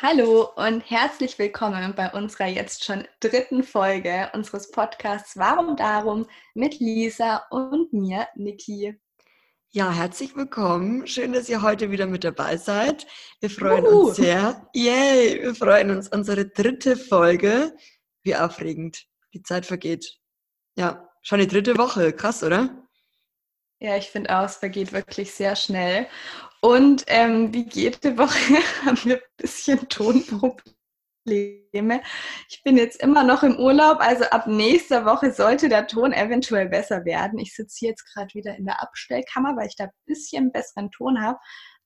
Hallo und herzlich willkommen bei unserer jetzt schon dritten Folge unseres Podcasts Warum Darum mit Lisa und mir, Niki. Ja, herzlich willkommen. Schön, dass ihr heute wieder mit dabei seid. Wir freuen Uhu. uns sehr. Yay! Wir freuen uns. Unsere dritte Folge. Wie aufregend. Die Zeit vergeht. Ja, schon die dritte Woche. Krass, oder? Ja, ich finde auch, es vergeht wirklich sehr schnell. Und ähm, wie jede Woche haben wir ein bisschen Tonprobleme. Ich bin jetzt immer noch im Urlaub, also ab nächster Woche sollte der Ton eventuell besser werden. Ich sitze hier jetzt gerade wieder in der Abstellkammer, weil ich da ein bisschen besseren Ton habe.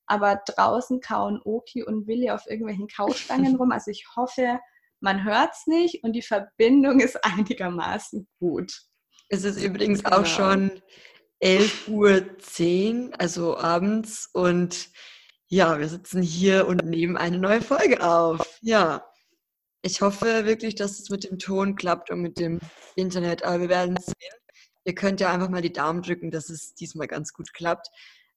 Aber draußen kauen Oki und Willi auf irgendwelchen Kaustangen rum. Also ich hoffe, man hört es nicht und die Verbindung ist einigermaßen gut. Es ist übrigens genau. auch schon 11.10 Uhr, also abends. Und ja, wir sitzen hier und nehmen eine neue Folge auf. Ja, ich hoffe wirklich, dass es mit dem Ton klappt und mit dem Internet. Aber wir werden sehen. Ihr könnt ja einfach mal die Daumen drücken, dass es diesmal ganz gut klappt.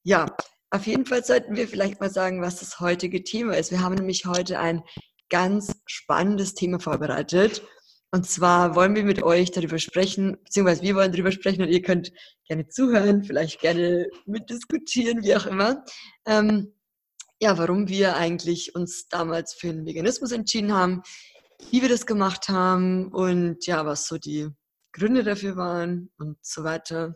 Ja, auf jeden Fall sollten wir vielleicht mal sagen, was das heutige Thema ist. Wir haben nämlich heute ein ganz spannendes Thema vorbereitet. Und zwar wollen wir mit euch darüber sprechen, beziehungsweise wir wollen darüber sprechen und ihr könnt gerne zuhören, vielleicht gerne mitdiskutieren, wie auch immer. Ähm, ja, warum wir eigentlich uns damals für den Veganismus entschieden haben, wie wir das gemacht haben und ja, was so die Gründe dafür waren und so weiter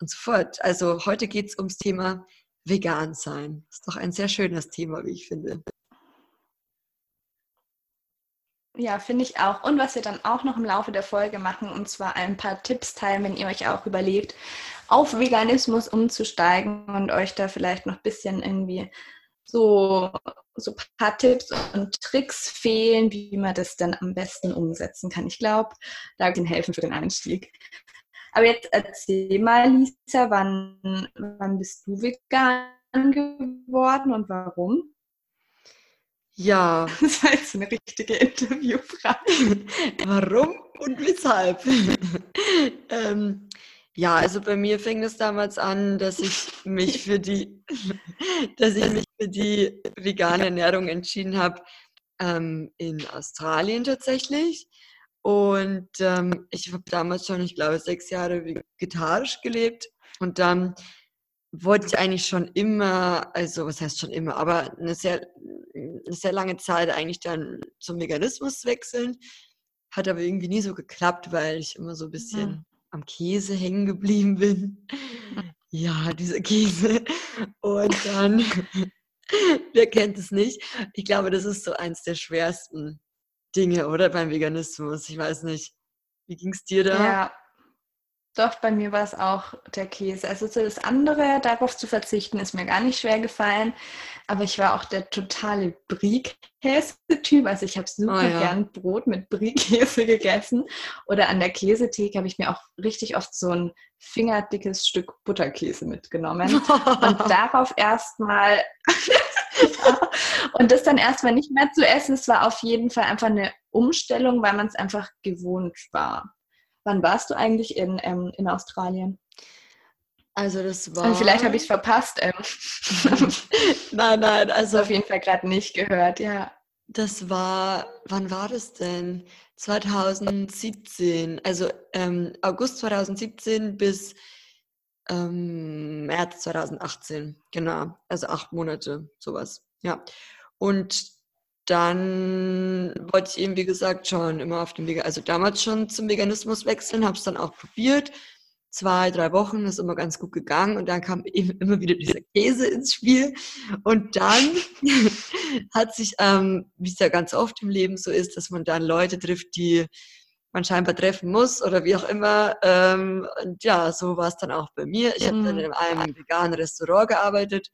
und so fort. Also heute geht es ums Thema Vegan sein. Ist doch ein sehr schönes Thema, wie ich finde. Ja, finde ich auch. Und was wir dann auch noch im Laufe der Folge machen, und zwar ein paar Tipps teilen, wenn ihr euch auch überlegt, auf Veganismus umzusteigen und euch da vielleicht noch ein bisschen irgendwie so, so ein paar Tipps und Tricks fehlen, wie man das dann am besten umsetzen kann. Ich glaube, da kann helfen für den Einstieg. Aber jetzt erzähl mal, Lisa, wann, wann bist du vegan geworden und warum? Ja. Das war jetzt eine richtige Interviewfrage. Warum und weshalb? ähm, ja, also bei mir fing es damals an, dass ich mich für die, dass ich mich für die vegane Ernährung entschieden habe ähm, in Australien tatsächlich. Und ähm, ich habe damals schon, ich glaube, sechs Jahre vegetarisch gelebt. Und dann wollte ich eigentlich schon immer, also was heißt schon immer, aber eine sehr, eine sehr lange Zeit eigentlich dann zum Veganismus wechseln. Hat aber irgendwie nie so geklappt, weil ich immer so ein bisschen ja. am Käse hängen geblieben bin. Ja, dieser Käse. Und dann, wer kennt es nicht? Ich glaube, das ist so eins der schwersten Dinge, oder? Beim Veganismus. Ich weiß nicht. Wie ging es dir da? Ja, doch, bei mir war es auch der Käse. Also so das andere, darauf zu verzichten, ist mir gar nicht schwer gefallen. Aber ich war auch der totale Brie-Käse-Typ. Also ich habe super oh, ja. gern Brot mit Brie-Käse gegessen. Oder an der Käsetheke habe ich mir auch richtig oft so ein fingerdickes Stück Butterkäse mitgenommen. Und darauf erstmal und das dann erstmal nicht mehr zu essen, es war auf jeden Fall einfach eine Umstellung, weil man es einfach gewohnt war. Wann warst du eigentlich in, ähm, in Australien? Also das war. Und vielleicht habe ich es verpasst. Ähm. nein, nein, also auf jeden Fall gerade nicht gehört, ja. Das war, wann war das denn? 2017, also ähm, August 2017 bis ähm, März 2018, genau, also acht Monate, sowas, ja. Und dann wollte ich eben, wie gesagt, schon immer auf dem Weg, also damals schon zum Veganismus wechseln, habe es dann auch probiert. Zwei, drei Wochen ist immer ganz gut gegangen und dann kam eben immer wieder dieser Käse ins Spiel. Und dann hat sich, ähm, wie es ja ganz oft im Leben so ist, dass man dann Leute trifft, die man scheinbar treffen muss oder wie auch immer. Ähm, und ja, so war es dann auch bei mir. Ich habe dann mhm. in einem veganen Restaurant gearbeitet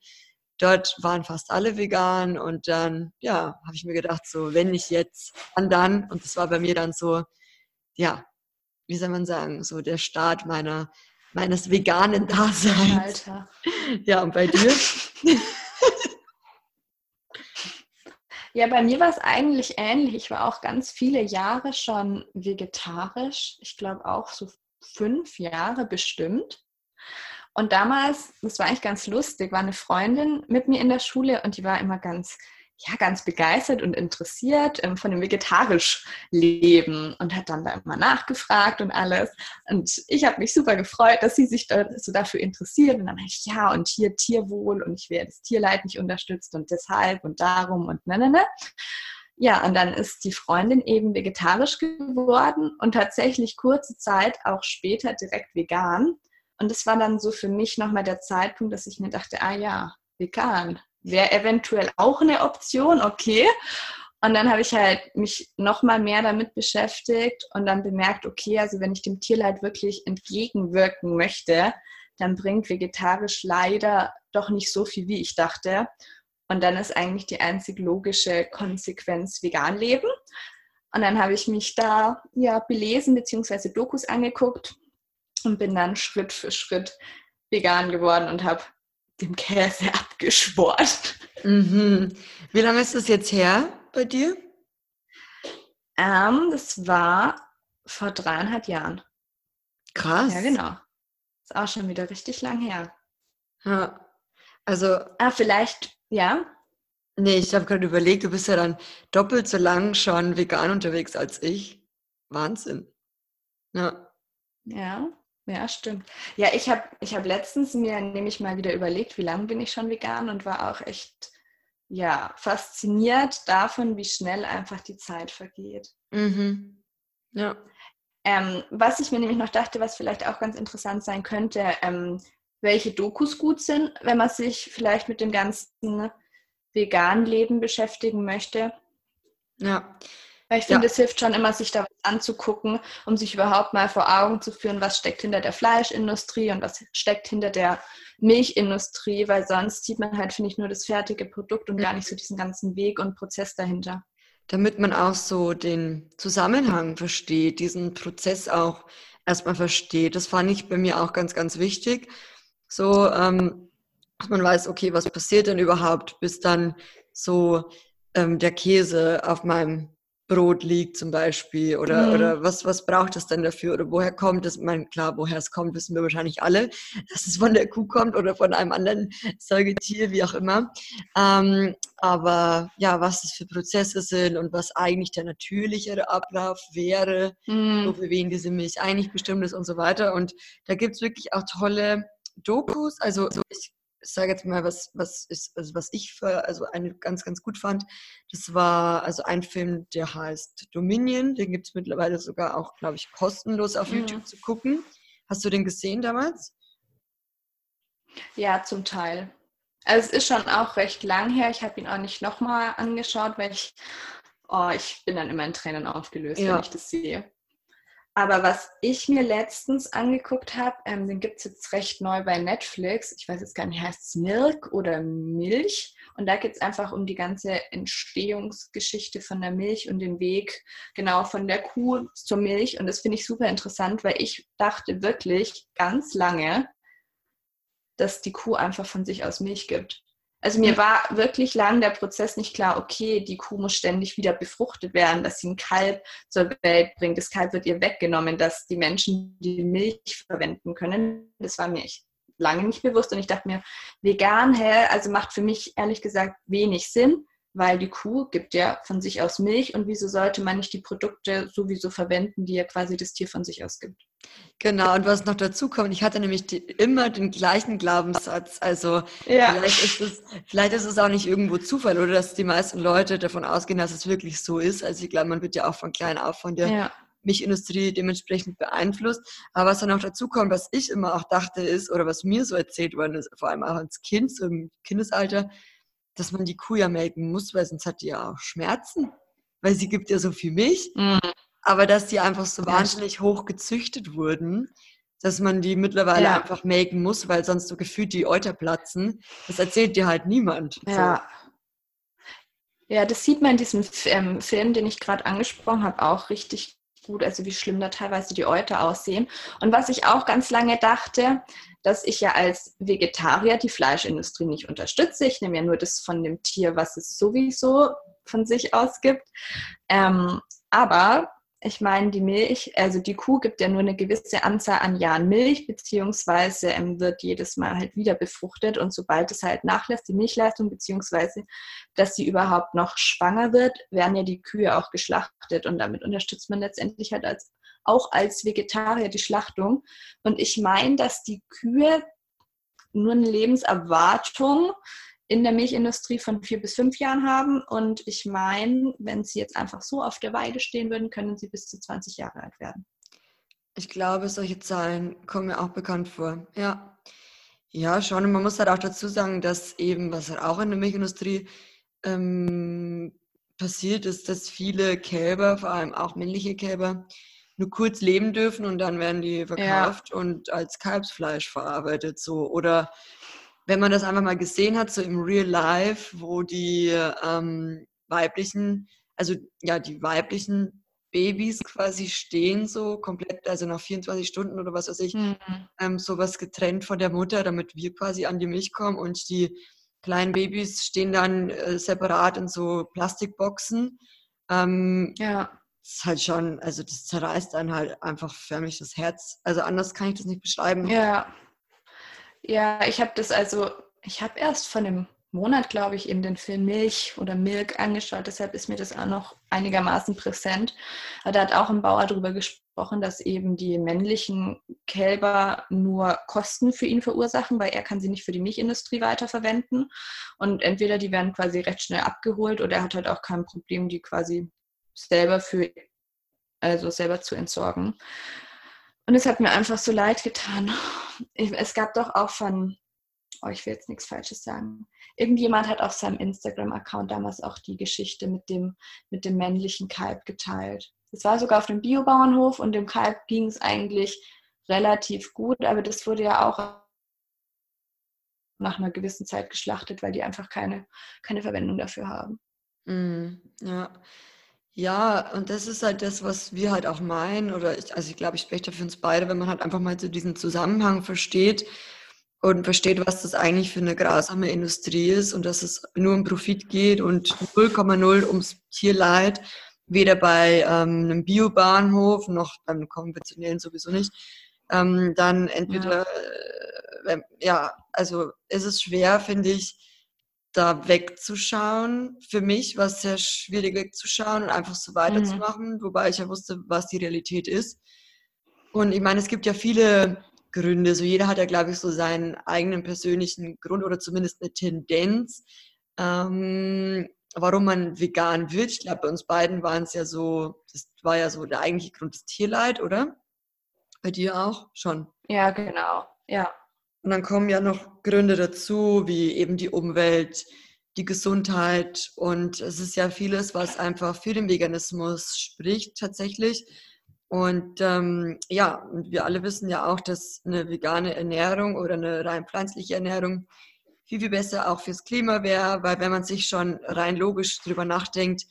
dort waren fast alle vegan und dann, ja, habe ich mir gedacht, so, wenn nicht jetzt, dann dann. Und das war bei mir dann so, ja, wie soll man sagen, so der Start meiner, meines veganen Daseins. Alter. Ja, und bei dir? Ja, bei mir war es eigentlich ähnlich. Ich war auch ganz viele Jahre schon vegetarisch. Ich glaube auch so fünf Jahre bestimmt. Und damals, das war eigentlich ganz lustig, war eine Freundin mit mir in der Schule und die war immer ganz ja ganz begeistert und interessiert ähm, von dem vegetarisch Leben und hat dann da immer nachgefragt und alles. Und ich habe mich super gefreut, dass sie sich da so dafür interessiert. Und dann habe ich, ja, und hier Tierwohl und ich werde das Tierleid nicht unterstützt und deshalb und darum und ne, ne, ne. Ja, und dann ist die Freundin eben vegetarisch geworden und tatsächlich kurze Zeit auch später direkt vegan. Und das war dann so für mich nochmal der Zeitpunkt, dass ich mir dachte, ah ja, vegan wäre eventuell auch eine Option, okay. Und dann habe ich halt mich nochmal mehr damit beschäftigt und dann bemerkt, okay, also wenn ich dem Tierleid wirklich entgegenwirken möchte, dann bringt vegetarisch leider doch nicht so viel, wie ich dachte. Und dann ist eigentlich die einzig logische Konsequenz vegan leben. Und dann habe ich mich da ja belesen bzw. Dokus angeguckt und bin dann Schritt für Schritt vegan geworden und habe dem Käse abgeschworen. Mhm. Wie lange ist das jetzt her bei dir? Ähm, das war vor dreieinhalb Jahren. Krass. Ja, genau. Ist auch schon wieder richtig lang her. Ja. Also. Ah, vielleicht, ja. Nee, ich habe gerade überlegt, du bist ja dann doppelt so lang schon vegan unterwegs als ich. Wahnsinn. Ja. Ja. Ja, stimmt. Ja, ich habe ich hab letztens mir nämlich mal wieder überlegt, wie lange bin ich schon vegan und war auch echt ja, fasziniert davon, wie schnell einfach die Zeit vergeht. Mhm. Ja. Ähm, was ich mir nämlich noch dachte, was vielleicht auch ganz interessant sein könnte, ähm, welche Dokus gut sind, wenn man sich vielleicht mit dem ganzen veganen Leben beschäftigen möchte. Ja. Weil ich finde, ja. es hilft schon immer, sich da was anzugucken, um sich überhaupt mal vor Augen zu führen, was steckt hinter der Fleischindustrie und was steckt hinter der Milchindustrie, weil sonst sieht man halt, finde ich, nur das fertige Produkt und gar nicht so diesen ganzen Weg und Prozess dahinter. Damit man auch so den Zusammenhang versteht, diesen Prozess auch erstmal versteht. Das fand ich bei mir auch ganz, ganz wichtig. So, ähm, dass man weiß, okay, was passiert denn überhaupt, bis dann so ähm, der Käse auf meinem Brot liegt zum Beispiel oder, mhm. oder was, was braucht es denn dafür oder woher kommt es? Ich meine, klar, woher es kommt, wissen wir wahrscheinlich alle, dass es von der Kuh kommt oder von einem anderen Säugetier, wie auch immer. Ähm, aber ja, was es für Prozesse sind und was eigentlich der natürlichere Ablauf wäre, mhm. so für wen diese Milch eigentlich bestimmt ist und so weiter. Und da gibt es wirklich auch tolle Dokus. Also ich ich sage jetzt mal, was, was, ist, also was ich für, also eine ganz, ganz gut fand. Das war also ein Film, der heißt Dominion. Den gibt es mittlerweile sogar auch, glaube ich, kostenlos auf mhm. YouTube zu gucken. Hast du den gesehen damals? Ja, zum Teil. Also es ist schon auch recht lang her. Ich habe ihn auch nicht nochmal angeschaut, weil ich, oh, ich bin dann immer in Tränen aufgelöst, ja. wenn ich das sehe. Aber was ich mir letztens angeguckt habe, ähm, den gibt es jetzt recht neu bei Netflix. Ich weiß jetzt gar nicht, heißt es Milk oder Milch? Und da geht es einfach um die ganze Entstehungsgeschichte von der Milch und den Weg genau von der Kuh zur Milch. Und das finde ich super interessant, weil ich dachte wirklich ganz lange, dass die Kuh einfach von sich aus Milch gibt. Also mir war wirklich lang der Prozess nicht klar, okay, die Kuh muss ständig wieder befruchtet werden, dass sie ein Kalb zur Welt bringt. Das Kalb wird ihr weggenommen, dass die Menschen die Milch verwenden können. Das war mir echt lange nicht bewusst und ich dachte mir, vegan, hä, also macht für mich ehrlich gesagt wenig Sinn weil die Kuh gibt ja von sich aus Milch und wieso sollte man nicht die Produkte sowieso verwenden, die ja quasi das Tier von sich aus gibt. Genau, und was noch dazu kommt, ich hatte nämlich die, immer den gleichen Glaubenssatz. Also ja. vielleicht, ist es, vielleicht ist es auch nicht irgendwo Zufall oder dass die meisten Leute davon ausgehen, dass es wirklich so ist. Also ich glaube, man wird ja auch von klein auf von der ja. Milchindustrie dementsprechend beeinflusst. Aber was dann noch dazu kommt, was ich immer auch dachte ist, oder was mir so erzählt worden ist, vor allem auch als Kind, so im Kindesalter, dass man die Kuh ja melken muss, weil sonst hat die ja auch Schmerzen, weil sie gibt ja so viel Milch. Mhm. Aber dass die einfach so wahnsinnig hoch gezüchtet wurden, dass man die mittlerweile ja. einfach melken muss, weil sonst so gefühlt die Euter platzen, das erzählt dir halt niemand. Ja. So. Ja, das sieht man in diesem ähm, Film, den ich gerade angesprochen habe, auch richtig gut, also wie schlimm da teilweise die Euter aussehen. Und was ich auch ganz lange dachte, dass ich ja als Vegetarier die Fleischindustrie nicht unterstütze. Ich nehme ja nur das von dem Tier, was es sowieso von sich aus gibt. Ähm, aber ich meine, die Milch, also die Kuh gibt ja nur eine gewisse Anzahl an Jahren Milch, beziehungsweise ähm, wird jedes Mal halt wieder befruchtet und sobald es halt nachlässt, die Milchleistung, beziehungsweise dass sie überhaupt noch schwanger wird, werden ja die Kühe auch geschlachtet und damit unterstützt man letztendlich halt als, auch als Vegetarier die Schlachtung. Und ich meine, dass die Kühe nur eine Lebenserwartung in der Milchindustrie von vier bis fünf Jahren haben. Und ich meine, wenn sie jetzt einfach so auf der Weide stehen würden, können sie bis zu 20 Jahre alt werden. Ich glaube, solche Zahlen kommen mir auch bekannt vor. Ja. Ja, schon. Und man muss halt auch dazu sagen, dass eben, was halt auch in der Milchindustrie ähm, passiert, ist, dass viele Kälber, vor allem auch männliche Kälber, nur kurz leben dürfen und dann werden die verkauft ja. und als Kalbsfleisch verarbeitet. So. Oder wenn man das einfach mal gesehen hat, so im Real Life, wo die ähm, weiblichen, also ja, die weiblichen Babys quasi stehen, so komplett, also nach 24 Stunden oder was weiß ich, mhm. ähm, sowas getrennt von der Mutter, damit wir quasi an die Milch kommen und die kleinen Babys stehen dann äh, separat in so Plastikboxen. Ähm, ja. Das ist halt schon, also das zerreißt dann halt einfach förmlich das Herz. Also anders kann ich das nicht beschreiben. Ja. Ja, ich habe das also, ich habe erst von einem Monat, glaube ich, eben den Film Milch oder Milk angeschaut. Deshalb ist mir das auch noch einigermaßen präsent. Da hat auch ein Bauer darüber gesprochen, dass eben die männlichen Kälber nur Kosten für ihn verursachen, weil er kann sie nicht für die Milchindustrie weiterverwenden. Und entweder die werden quasi recht schnell abgeholt oder er hat halt auch kein Problem, die quasi selber für, also selber zu entsorgen. Und es hat mir einfach so leid getan. Es gab doch auch von, oh, ich will jetzt nichts Falsches sagen. Irgendjemand hat auf seinem Instagram-Account damals auch die Geschichte mit dem, mit dem männlichen Kalb geteilt. Es war sogar auf dem Biobauernhof und dem Kalb ging es eigentlich relativ gut, aber das wurde ja auch nach einer gewissen Zeit geschlachtet, weil die einfach keine, keine Verwendung dafür haben. Mm, ja. Ja, und das ist halt das, was wir halt auch meinen, oder ich, also ich glaube, ich spreche da für uns beide, wenn man halt einfach mal so diesen Zusammenhang versteht und versteht, was das eigentlich für eine grausame Industrie ist und dass es nur um Profit geht und 0,0 ums Tierleid, weder bei ähm, einem Biobahnhof noch beim konventionellen sowieso nicht. Ähm, dann entweder, ja. Äh, ja, also es ist schwer, finde ich, da wegzuschauen. Für mich war es sehr schwierig wegzuschauen und einfach so weiterzumachen, mhm. wobei ich ja wusste, was die Realität ist. Und ich meine, es gibt ja viele Gründe. So jeder hat ja, glaube ich, so seinen eigenen persönlichen Grund oder zumindest eine Tendenz, ähm, warum man vegan wird. Ich glaube, bei uns beiden waren es ja so, das war ja so der eigentliche Grund des Tierleid, oder? Bei dir auch schon. Ja, genau. Ja. Und dann kommen ja noch Gründe dazu, wie eben die Umwelt, die Gesundheit und es ist ja vieles, was einfach für den Veganismus spricht tatsächlich. Und ähm, ja, wir alle wissen ja auch, dass eine vegane Ernährung oder eine rein pflanzliche Ernährung viel, viel besser auch fürs Klima wäre, weil wenn man sich schon rein logisch drüber nachdenkt,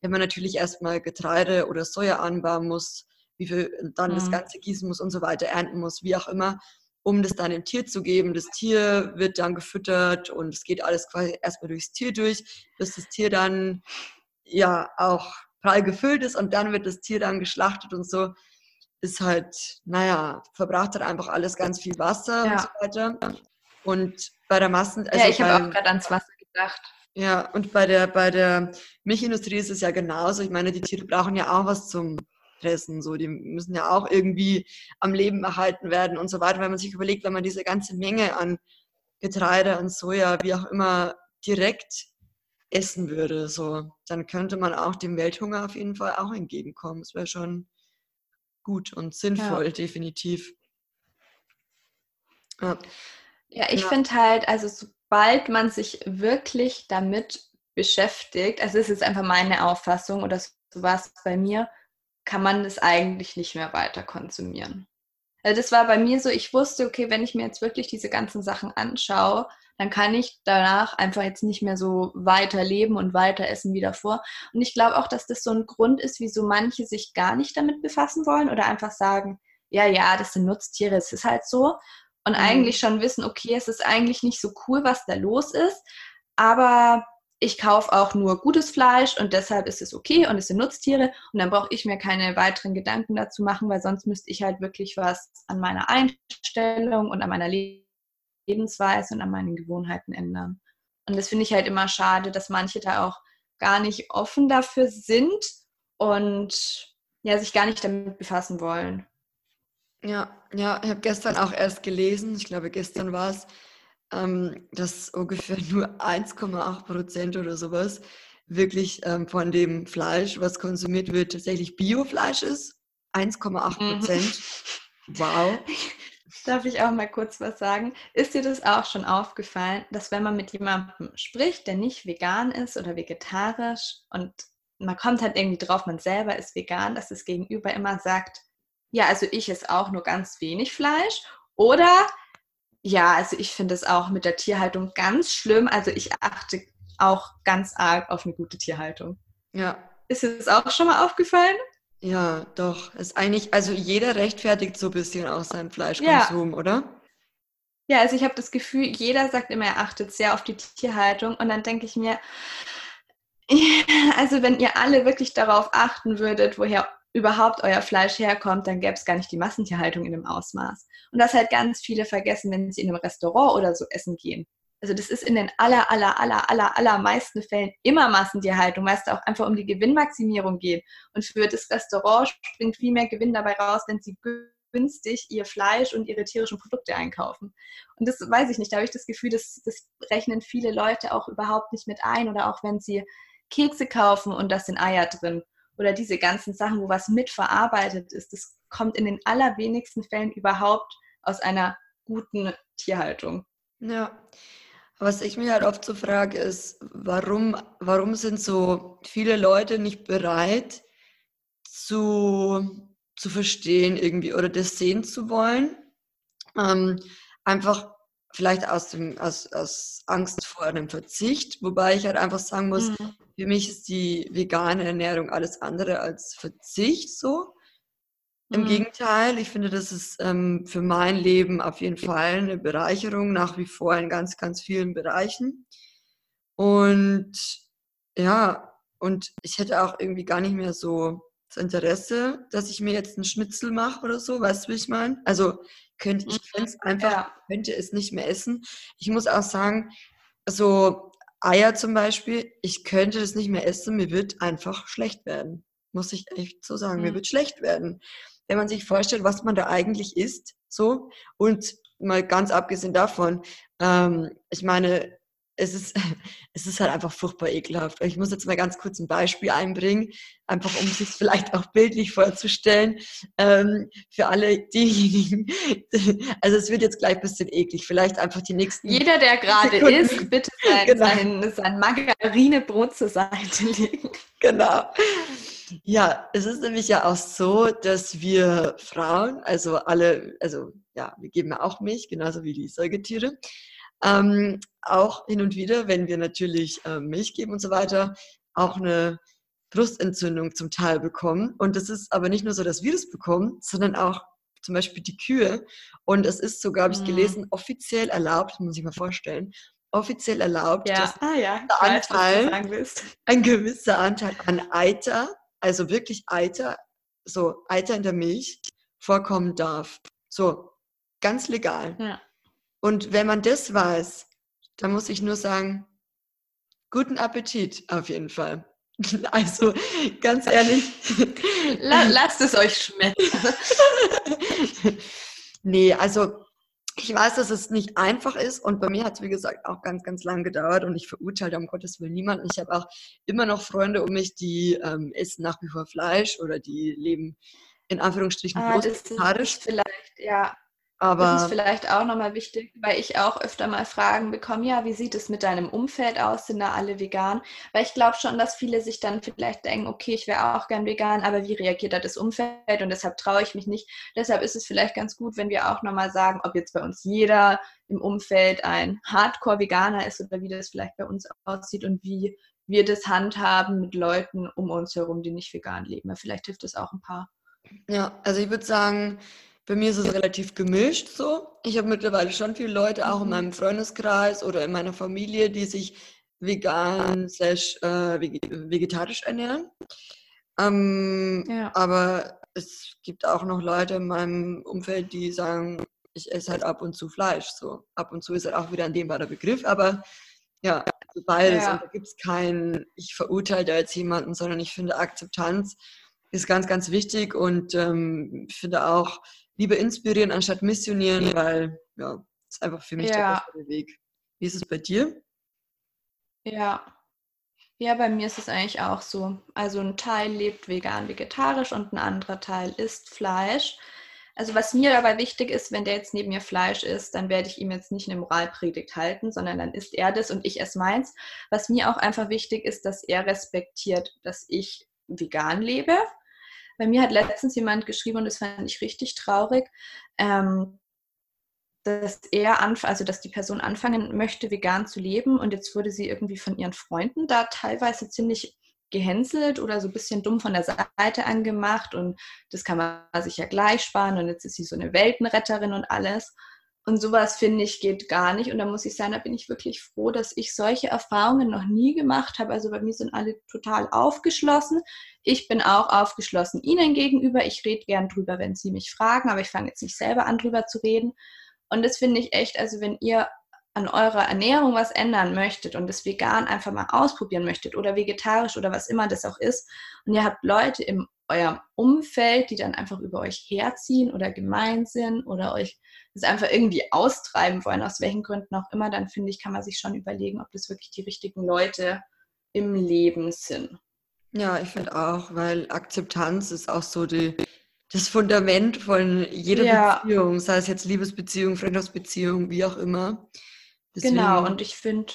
wenn man natürlich erstmal Getreide oder Soja anbauen muss, wie viel dann mhm. das Ganze gießen muss und so weiter, ernten muss, wie auch immer, um das dann dem Tier zu geben. Das Tier wird dann gefüttert und es geht alles quasi erstmal durchs Tier durch, bis das Tier dann ja auch prall gefüllt ist und dann wird das Tier dann geschlachtet und so. Ist halt, naja, verbraucht halt einfach alles ganz viel Wasser ja. und so weiter. Und bei der Massen. Also ja, ich habe auch gerade ans Wasser gedacht. Ja, und bei der, bei der Milchindustrie ist es ja genauso. Ich meine, die Tiere brauchen ja auch was zum fressen. So, die müssen ja auch irgendwie am Leben erhalten werden und so weiter. Wenn man sich überlegt, wenn man diese ganze Menge an Getreide, an Soja, wie auch immer, direkt essen würde, so, dann könnte man auch dem Welthunger auf jeden Fall auch entgegenkommen. Das wäre schon gut und sinnvoll, ja. definitiv. Ja, ja ich ja. finde halt, also sobald man sich wirklich damit beschäftigt, also es ist einfach meine Auffassung oder so war es bei mir, kann man es eigentlich nicht mehr weiter konsumieren. Also das war bei mir so, ich wusste, okay, wenn ich mir jetzt wirklich diese ganzen Sachen anschaue, dann kann ich danach einfach jetzt nicht mehr so weiter leben und weiter essen wie davor. Und ich glaube auch, dass das so ein Grund ist, wieso manche sich gar nicht damit befassen wollen oder einfach sagen, ja, ja, das sind Nutztiere, es ist halt so. Und mhm. eigentlich schon wissen, okay, es ist eigentlich nicht so cool, was da los ist. Aber ich kaufe auch nur gutes Fleisch und deshalb ist es okay und es sind Nutztiere und dann brauche ich mir keine weiteren Gedanken dazu machen, weil sonst müsste ich halt wirklich was an meiner Einstellung und an meiner Lebensweise und an meinen Gewohnheiten ändern. Und das finde ich halt immer schade, dass manche da auch gar nicht offen dafür sind und ja, sich gar nicht damit befassen wollen. Ja, ja, ich habe gestern auch erst gelesen, ich glaube gestern war es, ähm, dass ungefähr nur 1,8 Prozent oder sowas wirklich ähm, von dem Fleisch, was konsumiert wird, tatsächlich Biofleisch ist. 1,8 mhm. Prozent. Mhm. Wow. Darf ich auch mal kurz was sagen? Ist dir das auch schon aufgefallen, dass wenn man mit jemandem spricht, der nicht vegan ist oder vegetarisch und man kommt halt irgendwie drauf, man selber ist vegan, dass das Gegenüber immer sagt, ja, also ich esse auch nur ganz wenig Fleisch oder ja, also ich finde es auch mit der Tierhaltung ganz schlimm. Also ich achte auch ganz arg auf eine gute Tierhaltung. Ja. Ist dir das auch schon mal aufgefallen? Ja, doch. Ist eigentlich, also jeder rechtfertigt so ein bisschen auch seinen Fleischkonsum, ja. oder? Ja, also ich habe das Gefühl, jeder sagt immer, er achtet sehr auf die Tierhaltung. Und dann denke ich mir, also wenn ihr alle wirklich darauf achten würdet, woher überhaupt euer Fleisch herkommt, dann gäbe es gar nicht die Massentierhaltung in dem Ausmaß. Und das halt ganz viele vergessen, wenn sie in einem Restaurant oder so essen gehen. Also das ist in den aller, aller, aller, aller, allermeisten Fällen immer Massentierhaltung, weil es da auch einfach um die Gewinnmaximierung geht. Und für das Restaurant springt viel mehr Gewinn dabei raus, wenn sie günstig ihr Fleisch und ihre tierischen Produkte einkaufen. Und das weiß ich nicht, da habe ich das Gefühl, das, das rechnen viele Leute auch überhaupt nicht mit ein. Oder auch wenn sie Kekse kaufen und da sind Eier drin oder diese ganzen Sachen, wo was mitverarbeitet ist, das kommt in den allerwenigsten Fällen überhaupt aus einer guten Tierhaltung. Ja. Was ich mir halt oft so frage, ist, warum, warum sind so viele Leute nicht bereit zu, zu verstehen irgendwie oder das sehen zu wollen? Ähm, einfach vielleicht aus, dem, aus, aus Angst vor einem Verzicht, wobei ich halt einfach sagen muss, mhm. Für mich ist die vegane Ernährung alles andere als Verzicht so. Im mhm. Gegenteil, ich finde, das ist ähm, für mein Leben auf jeden Fall eine Bereicherung, nach wie vor in ganz, ganz vielen Bereichen. Und ja, und ich hätte auch irgendwie gar nicht mehr so das Interesse, dass ich mir jetzt einen Schnitzel mache oder so, weißt du, wie ich meine? Also könnte ich könnte es einfach, ja. könnte es nicht mehr essen. Ich muss auch sagen, so Eier zum Beispiel, ich könnte das nicht mehr essen, mir wird einfach schlecht werden. Muss ich echt so sagen, mhm. mir wird schlecht werden. Wenn man sich vorstellt, was man da eigentlich isst, so, und mal ganz abgesehen davon, ähm, ich meine, es ist, es ist halt einfach furchtbar ekelhaft. Ich muss jetzt mal ganz kurz ein Beispiel einbringen, einfach um sich vielleicht auch bildlich vorzustellen. Ähm, für alle diejenigen, also es wird jetzt gleich ein bisschen eklig, vielleicht einfach die nächsten. Jeder, der gerade isst, bitte sein, genau. sein, sein Margarinebrot zur Seite legen. Genau. Ja, es ist nämlich ja auch so, dass wir Frauen, also alle, also ja, wir geben ja auch Milch, genauso wie die Säugetiere. Ähm, auch hin und wieder, wenn wir natürlich äh, Milch geben und so weiter, auch eine Brustentzündung zum Teil bekommen. Und es ist aber nicht nur so, dass wir das bekommen, sondern auch zum Beispiel die Kühe. Und es ist sogar, habe ich mhm. gelesen, offiziell erlaubt, muss ich mal vorstellen, offiziell erlaubt, ja. dass ah, ja. Anteil, weiß, ein gewisser Anteil an Eiter, also wirklich Eiter, so Eiter in der Milch, vorkommen darf. So, ganz legal. Ja. Und wenn man das weiß, dann muss ich nur sagen, guten Appetit auf jeden Fall. Also ganz ehrlich. Lasst es euch schmecken. nee, also ich weiß, dass es nicht einfach ist und bei mir hat es, wie gesagt, auch ganz, ganz lang gedauert und ich verurteile um Gottes Willen niemanden. Ich habe auch immer noch Freunde um mich, die ähm, essen nach wie vor Fleisch oder die leben in Anführungsstrichen ah, vegetarisch. Vielleicht, ja, aber das ist vielleicht auch nochmal wichtig, weil ich auch öfter mal Fragen bekomme, ja, wie sieht es mit deinem Umfeld aus? Sind da alle vegan? Weil ich glaube schon, dass viele sich dann vielleicht denken, okay, ich wäre auch gern vegan, aber wie reagiert da das Umfeld? Und deshalb traue ich mich nicht. Deshalb ist es vielleicht ganz gut, wenn wir auch nochmal sagen, ob jetzt bei uns jeder im Umfeld ein Hardcore-Veganer ist oder wie das vielleicht bei uns aussieht und wie wir das handhaben mit Leuten um uns herum, die nicht vegan leben. Vielleicht hilft das auch ein paar. Ja, also ich würde sagen, bei mir ist es relativ gemischt so. Ich habe mittlerweile schon viele Leute, auch in mhm. meinem Freundeskreis oder in meiner Familie, die sich vegan slash äh, vegetarisch ernähren. Ähm, ja. Aber es gibt auch noch Leute in meinem Umfeld, die sagen, ich esse halt ab und zu Fleisch. So ab und zu ist halt auch wieder ein dehnbarer Begriff, aber ja, also beides. Ja. Und da gibt es kein, ich verurteile da jetzt jemanden, sondern ich finde Akzeptanz ist ganz, ganz wichtig und ähm, ich finde auch lieber inspirieren anstatt missionieren, weil ja, ist einfach für mich ja. der bessere Weg. Wie ist es bei dir? Ja. Ja, bei mir ist es eigentlich auch so. Also ein Teil lebt vegan, vegetarisch und ein anderer Teil isst Fleisch. Also was mir dabei wichtig ist, wenn der jetzt neben mir Fleisch isst, dann werde ich ihm jetzt nicht eine Moralpredigt halten, sondern dann isst er das und ich esse meins. Was mir auch einfach wichtig ist, dass er respektiert, dass ich vegan lebe. Bei mir hat letztens jemand geschrieben und das fand ich richtig traurig, ähm, dass er anf also dass die Person anfangen möchte, vegan zu leben und jetzt wurde sie irgendwie von ihren Freunden da teilweise ziemlich gehänselt oder so ein bisschen dumm von der Seite angemacht und das kann man sich ja gleich sparen und jetzt ist sie so eine Weltenretterin und alles. Und sowas finde ich geht gar nicht. Und da muss ich sagen, da bin ich wirklich froh, dass ich solche Erfahrungen noch nie gemacht habe. Also bei mir sind alle total aufgeschlossen. Ich bin auch aufgeschlossen Ihnen gegenüber. Ich rede gern drüber, wenn Sie mich fragen, aber ich fange jetzt nicht selber an, drüber zu reden. Und das finde ich echt, also wenn ihr an eurer Ernährung was ändern möchtet und das vegan einfach mal ausprobieren möchtet oder vegetarisch oder was immer das auch ist und ihr habt Leute in eurem Umfeld, die dann einfach über euch herziehen oder gemein sind oder euch das einfach irgendwie austreiben wollen, aus welchen Gründen auch immer, dann finde ich, kann man sich schon überlegen, ob das wirklich die richtigen Leute im Leben sind. Ja, ich finde auch, weil Akzeptanz ist auch so die, das Fundament von jeder ja. Beziehung, sei es jetzt Liebesbeziehung, Freundschaftsbeziehung, wie auch immer. Deswegen genau, und ich finde,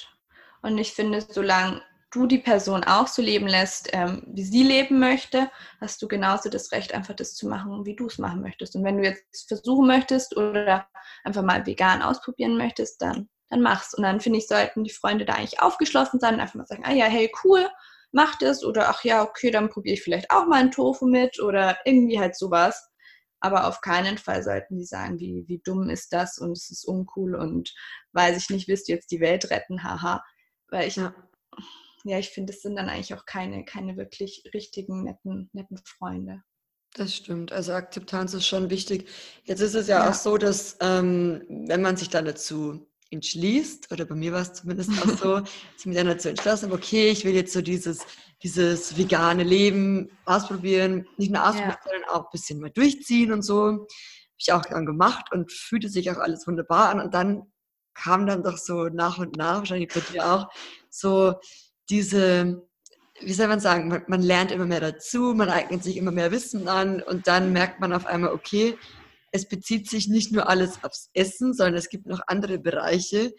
und ich finde, solange du die Person auch so leben lässt, ähm, wie sie leben möchte, hast du genauso das Recht, einfach das zu machen, wie du es machen möchtest. Und wenn du jetzt versuchen möchtest oder einfach mal vegan ausprobieren möchtest, dann, dann mach's. Und dann finde ich, sollten die Freunde da eigentlich aufgeschlossen sein und einfach mal sagen, ah ja, hey, cool, mach das. Oder ach ja, okay, dann probiere ich vielleicht auch mal einen Tofu mit oder irgendwie halt sowas aber auf keinen Fall sollten die sagen, wie, wie dumm ist das und es ist uncool und weiß ich nicht, willst du jetzt die Welt retten, haha. Weil ich, ja, ja ich finde, es sind dann eigentlich auch keine, keine wirklich richtigen, netten, netten Freunde. Das stimmt. Also Akzeptanz ist schon wichtig. Jetzt ist es ja, ja. auch so, dass ähm, wenn man sich dann dazu entschließt, oder bei mir war es zumindest auch so, dass ich mich dann dazu entschlossen okay, ich will jetzt so dieses, dieses vegane Leben ausprobieren, nicht nur ausprobieren, ja. sondern auch ein bisschen mal durchziehen und so. Habe ich auch dann gemacht und fühlte sich auch alles wunderbar an. Und dann kam dann doch so nach und nach, wahrscheinlich bei dir auch, so diese, wie soll man sagen, man, man lernt immer mehr dazu, man eignet sich immer mehr Wissen an und dann merkt man auf einmal, okay, es bezieht sich nicht nur alles aufs Essen, sondern es gibt noch andere Bereiche,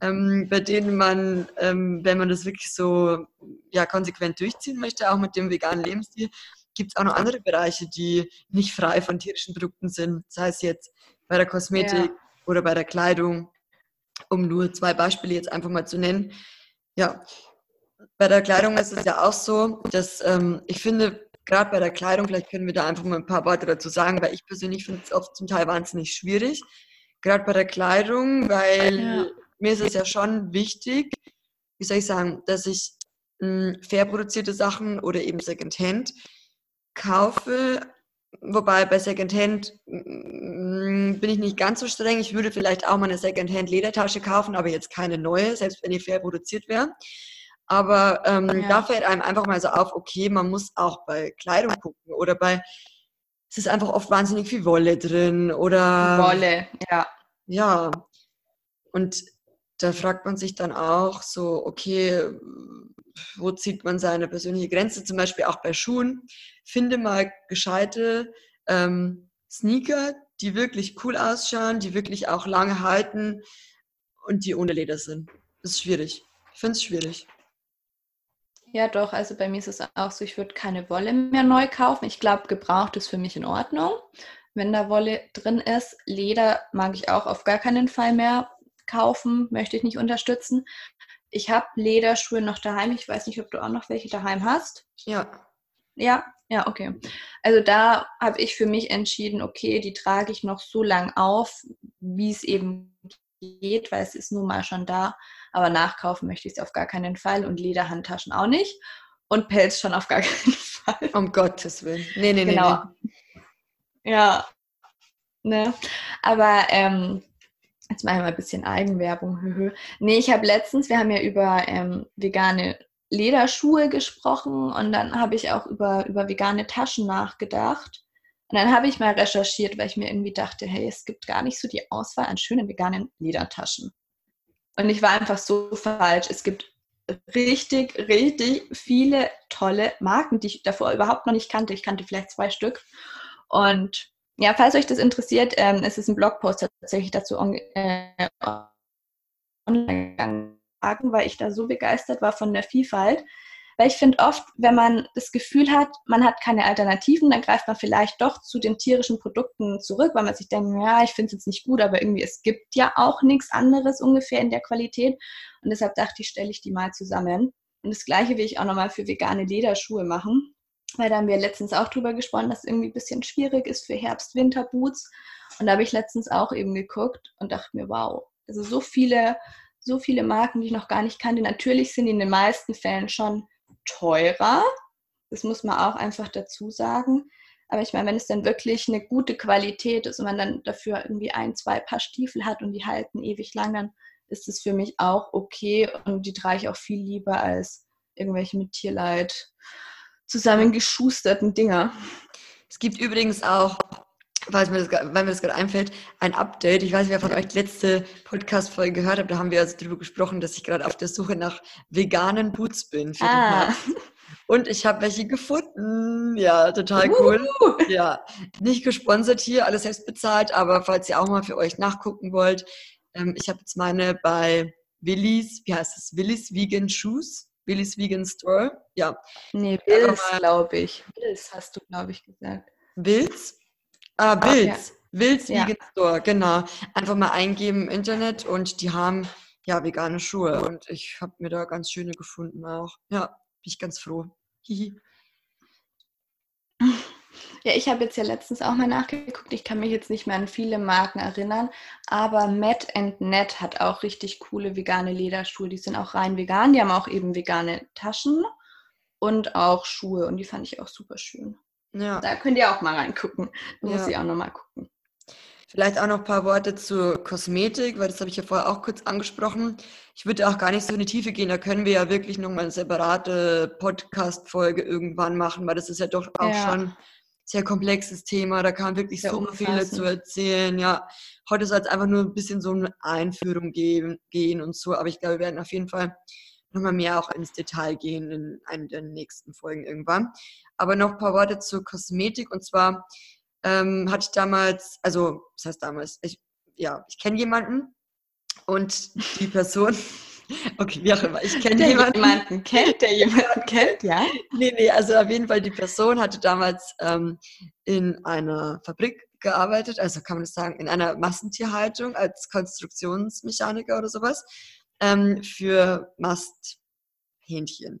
ähm, bei denen man, ähm, wenn man das wirklich so ja, konsequent durchziehen möchte, auch mit dem veganen Lebensstil, gibt es auch noch andere Bereiche, die nicht frei von tierischen Produkten sind, sei es jetzt bei der Kosmetik ja. oder bei der Kleidung, um nur zwei Beispiele jetzt einfach mal zu nennen. Ja, bei der Kleidung ist es ja auch so, dass ähm, ich finde, gerade bei der Kleidung, vielleicht können wir da einfach mal ein paar Worte dazu sagen, weil ich persönlich finde es oft zum Teil wahnsinnig schwierig. Gerade bei der Kleidung, weil ja. mir ist es ja schon wichtig, wie soll ich sagen, dass ich mh, hm, fair produzierte Sachen oder eben Secondhand kaufe. Wobei bei Secondhand hm, bin ich nicht ganz so streng. Ich würde vielleicht auch mal eine Secondhand Ledertasche kaufen, aber jetzt keine neue, selbst wenn die fair produziert wäre. Aber ähm, ja. da fällt einem einfach mal so auf, okay, man muss auch bei Kleidung gucken oder bei, es ist einfach oft wahnsinnig viel Wolle drin oder. Wolle, ja. Ja. Und da fragt man sich dann auch so, okay, wo zieht man seine persönliche Grenze? Zum Beispiel auch bei Schuhen. Finde mal gescheite ähm, Sneaker, die wirklich cool ausschauen, die wirklich auch lange halten und die ohne Leder sind. Das ist schwierig. Ich finde es schwierig. Ja, doch. Also bei mir ist es auch so, ich würde keine Wolle mehr neu kaufen. Ich glaube, gebraucht ist für mich in Ordnung, wenn da Wolle drin ist. Leder mag ich auch auf gar keinen Fall mehr kaufen, möchte ich nicht unterstützen. Ich habe Lederschuhe noch daheim. Ich weiß nicht, ob du auch noch welche daheim hast. Ja. Ja, ja, okay. Also da habe ich für mich entschieden, okay, die trage ich noch so lang auf, wie es eben geht, weil es ist nun mal schon da. Aber nachkaufen möchte ich es auf gar keinen Fall und Lederhandtaschen auch nicht. Und Pelz schon auf gar keinen Fall. Um Gottes Willen. Nee, nee, genau. nee. nee. Ja. Ne? Aber ähm, jetzt mache ich mal ein bisschen Eigenwerbung. nee, ich habe letztens, wir haben ja über ähm, vegane Lederschuhe gesprochen und dann habe ich auch über, über vegane Taschen nachgedacht. Und dann habe ich mal recherchiert, weil ich mir irgendwie dachte, hey, es gibt gar nicht so die Auswahl an schönen veganen Ledertaschen. Und ich war einfach so falsch. Es gibt richtig, richtig viele tolle Marken, die ich davor überhaupt noch nicht kannte. Ich kannte vielleicht zwei Stück. Und ja, falls euch das interessiert, ähm, es ist ein Blogpost tatsächlich dazu äh, online gegangen, weil ich da so begeistert war von der Vielfalt. Weil ich finde oft, wenn man das Gefühl hat, man hat keine Alternativen, dann greift man vielleicht doch zu den tierischen Produkten zurück, weil man sich denkt, ja, ich finde es jetzt nicht gut, aber irgendwie es gibt ja auch nichts anderes ungefähr in der Qualität. Und deshalb dachte ich, stelle ich die mal zusammen. Und das gleiche will ich auch nochmal für vegane Lederschuhe machen. Weil da haben wir letztens auch drüber gesprochen, dass es irgendwie ein bisschen schwierig ist für Herbst-Winter-Boots. Und da habe ich letztens auch eben geguckt und dachte mir, wow, also so viele, so viele Marken, die ich noch gar nicht kannte. Natürlich sind die in den meisten Fällen schon teurer. Das muss man auch einfach dazu sagen. Aber ich meine, wenn es dann wirklich eine gute Qualität ist und man dann dafür irgendwie ein, zwei Paar Stiefel hat und die halten ewig lang, dann ist es für mich auch okay und die trage ich auch viel lieber als irgendwelche mit Tierleid zusammengeschusterten Dinger. Es gibt übrigens auch, weil mir das, weil mir das gerade einfällt, ein Update. Ich weiß nicht, wer von euch die letzte Podcast-Folge gehört hat. Da haben wir also darüber gesprochen, dass ich gerade auf der Suche nach veganen Boots bin. ah. Und ich habe welche gefunden. Ja, total cool. Uh. Ja, nicht gesponsert hier, alles selbst bezahlt, aber falls ihr auch mal für euch nachgucken wollt, ähm, ich habe jetzt meine bei Willis, wie heißt es? Willis Vegan Shoes. Willis Vegan Store. Ja. Nee, Wills, glaube ich. Wills hast du, glaube ich, gesagt. Wills? Ah, Wills. Ja. Wills ja. Vegan Store, genau. Einfach mal eingeben im Internet und die haben ja vegane Schuhe und ich habe mir da ganz schöne gefunden auch. Ja, bin ich ganz froh. Hihi. Ja, ich habe jetzt ja letztens auch mal nachgeguckt. Ich kann mich jetzt nicht mehr an viele Marken erinnern, aber Matt Net hat auch richtig coole vegane Lederschuhe. Die sind auch rein vegan. Die haben auch eben vegane Taschen und auch Schuhe und die fand ich auch super schön. Ja. Da könnt ihr auch mal reingucken. Da ja. muss ich auch noch mal gucken. Vielleicht auch noch ein paar Worte zur Kosmetik, weil das habe ich ja vorher auch kurz angesprochen. Ich würde auch gar nicht so in die Tiefe gehen. Da können wir ja wirklich noch mal eine separate Podcast-Folge irgendwann machen, weil das ist ja doch auch ja. schon sehr komplexes Thema. Da kann man wirklich sehr so umfassend. viel dazu erzählen. Ja, heute soll es einfach nur ein bisschen so eine Einführung geben, gehen und so. Aber ich glaube, wir werden auf jeden Fall nochmal mehr auch ins Detail gehen in einer der nächsten Folgen irgendwann. Aber noch ein paar Worte zur Kosmetik. Und zwar ähm, hatte ich damals, also, was heißt damals? Ich, ja, ich kenne jemanden und die Person, okay, wie auch immer, ich kenne jemanden. jemanden kennt, der jemanden kennt, ja? Nee, nee, also auf jeden Fall, die Person hatte damals ähm, in einer Fabrik gearbeitet, also kann man das sagen, in einer Massentierhaltung als Konstruktionsmechaniker oder sowas ähm, für Masthähnchen.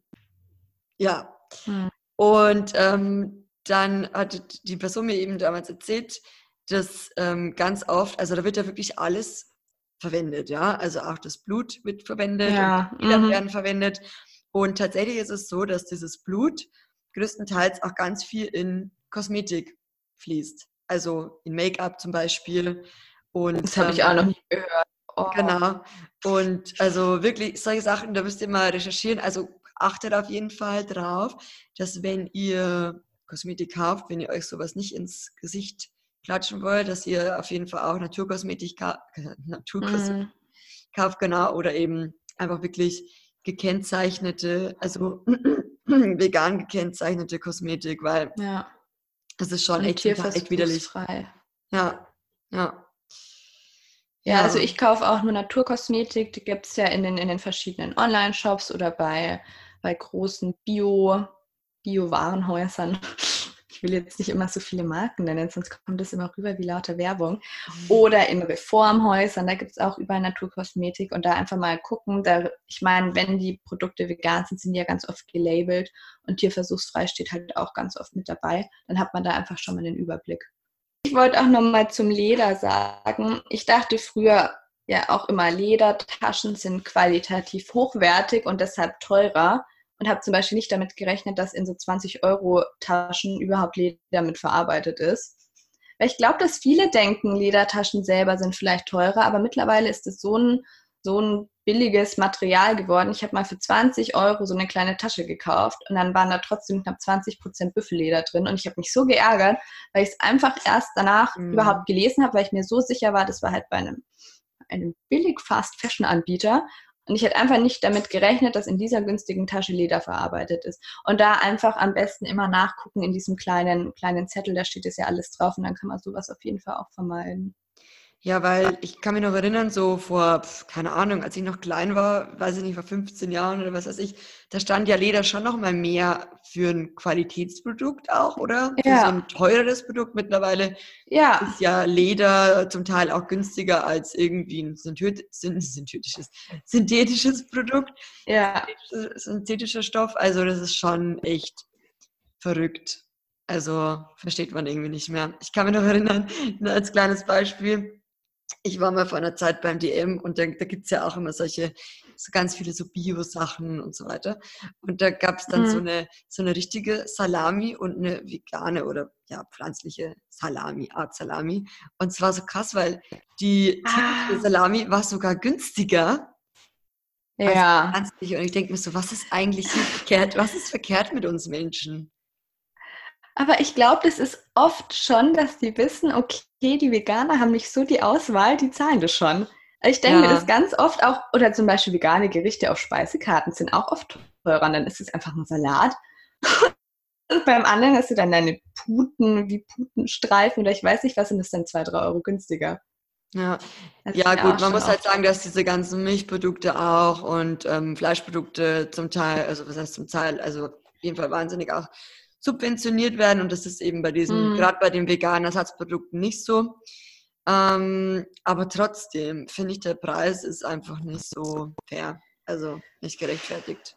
Ja. Hm. Und ähm, dann hat die Person mir eben damals erzählt, dass ähm, ganz oft, also da wird ja wirklich alles verwendet, ja, also auch das Blut wird verwendet, ja. die mhm. werden verwendet. Und tatsächlich ist es so, dass dieses Blut größtenteils auch ganz viel in Kosmetik fließt, also in Make-up zum Beispiel. Und, das habe ich auch noch ähm, nicht gehört. Oh. Genau. Und also wirklich solche Sachen, da müsst ihr mal recherchieren. Also achtet auf jeden Fall drauf, dass wenn ihr Kosmetik kauft, wenn ihr euch sowas nicht ins Gesicht klatschen wollt, dass ihr auf jeden Fall auch Naturkosmetik, ka Naturkosmetik mm. kauft, genau, oder eben einfach wirklich gekennzeichnete, also vegan gekennzeichnete Kosmetik, weil ja. das ist schon echt, echt widerlich. Ja, ja. Ja, also ich kaufe auch nur Naturkosmetik, die gibt es ja in den, in den verschiedenen Online-Shops oder bei, bei großen Bio, Bio-Warenhäusern. Ich will jetzt nicht immer so viele Marken nennen, sonst kommt das immer rüber wie lauter Werbung. Mhm. Oder in Reformhäusern, da gibt es auch überall Naturkosmetik und da einfach mal gucken. Da, ich meine, wenn die Produkte vegan sind, sind die ja ganz oft gelabelt und tierversuchsfrei steht halt auch ganz oft mit dabei. Dann hat man da einfach schon mal den Überblick. Ich wollte auch noch mal zum Leder sagen. Ich dachte früher, ja auch immer, Ledertaschen sind qualitativ hochwertig und deshalb teurer und habe zum Beispiel nicht damit gerechnet, dass in so 20 Euro Taschen überhaupt Leder mit verarbeitet ist. Weil ich glaube, dass viele denken, Ledertaschen selber sind vielleicht teurer, aber mittlerweile ist es so ein, so ein billiges Material geworden. Ich habe mal für 20 Euro so eine kleine Tasche gekauft und dann waren da trotzdem knapp 20 Prozent Büffelleder drin und ich habe mich so geärgert, weil ich es einfach erst danach mhm. überhaupt gelesen habe, weil ich mir so sicher war, das war halt bei einem, einem billig Fast Fashion Anbieter und ich hätte einfach nicht damit gerechnet, dass in dieser günstigen Tasche Leder verarbeitet ist. Und da einfach am besten immer nachgucken in diesem kleinen, kleinen Zettel, da steht es ja alles drauf und dann kann man sowas auf jeden Fall auch vermeiden. Ja, weil ich kann mich noch erinnern, so vor, keine Ahnung, als ich noch klein war, weiß ich nicht, vor 15 Jahren oder was weiß ich, da stand ja Leder schon noch mal mehr für ein Qualitätsprodukt auch, oder? Ja. Für so ein teureres Produkt. Mittlerweile ja. ist ja Leder zum Teil auch günstiger als irgendwie ein synthetisches, synthetisches Produkt. Ja. Synthetischer Stoff. Also das ist schon echt verrückt. Also versteht man irgendwie nicht mehr. Ich kann mich noch erinnern, als kleines Beispiel, ich war mal vor einer Zeit beim DM und da, da gibt es ja auch immer solche, so ganz viele so Bio-Sachen und so weiter. Und da gab es dann mhm. so, eine, so eine richtige Salami und eine vegane oder ja, pflanzliche Salami, Art Salami. Und es war so krass, weil die ah. Salami war sogar günstiger. Ja. Als und ich denke mir so, was ist eigentlich verkehrt? Was ist verkehrt mit uns Menschen? Aber ich glaube, das ist oft schon, dass die wissen, okay, die Veganer haben nicht so die Auswahl, die zahlen das schon. Ich denke ja. mir das ganz oft auch, oder zum Beispiel vegane Gerichte auf Speisekarten sind auch oft teurer. Und dann ist es einfach ein Salat. Und beim anderen hast du dann deine Puten, wie Putenstreifen oder ich weiß nicht was, sind das dann zwei, drei Euro günstiger. Ja, ja gut, man muss halt sagen, dass diese ganzen Milchprodukte auch und ähm, Fleischprodukte zum Teil, also was heißt zum Teil, also auf jeden Fall wahnsinnig auch subventioniert werden und das ist eben bei diesen, mhm. gerade bei den veganen Ersatzprodukten nicht so. Ähm, aber trotzdem finde ich, der Preis ist einfach nicht so fair, also nicht gerechtfertigt.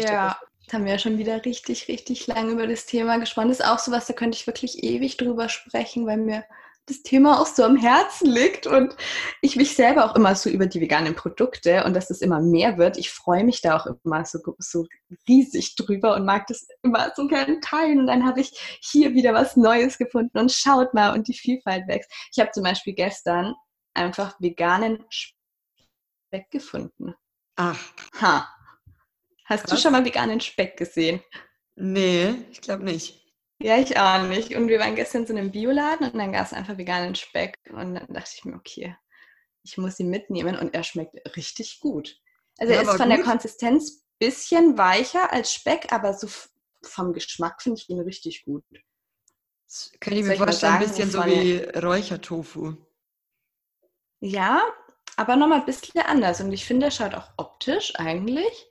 Ja, da haben wir ja schon wieder richtig, richtig lange über das Thema gespannt. Das ist auch sowas, da könnte ich wirklich ewig drüber sprechen, weil mir das Thema auch so am Herzen liegt und ich mich selber auch immer so über die veganen Produkte und dass es immer mehr wird. Ich freue mich da auch immer so, so riesig drüber und mag das immer so gerne teilen. Und dann habe ich hier wieder was Neues gefunden und schaut mal und die Vielfalt wächst. Ich habe zum Beispiel gestern einfach veganen Speck gefunden. Ach. Ha. Hast Krass. du schon mal veganen Speck gesehen? Nee, ich glaube nicht. Ja, ich auch nicht. Und wir waren gestern in einem Bioladen und dann gab es einfach veganen Speck. Und dann dachte ich mir, okay, ich muss ihn mitnehmen und er schmeckt richtig gut. Also ja, er ist von gut. der Konsistenz ein bisschen weicher als Speck, aber so vom Geschmack finde ich ihn richtig gut. Das könnte ich mir vorstellen, ein bisschen so wie Räuchertofu. Ja, aber nochmal ein bisschen anders. Und ich finde, er schaut auch optisch eigentlich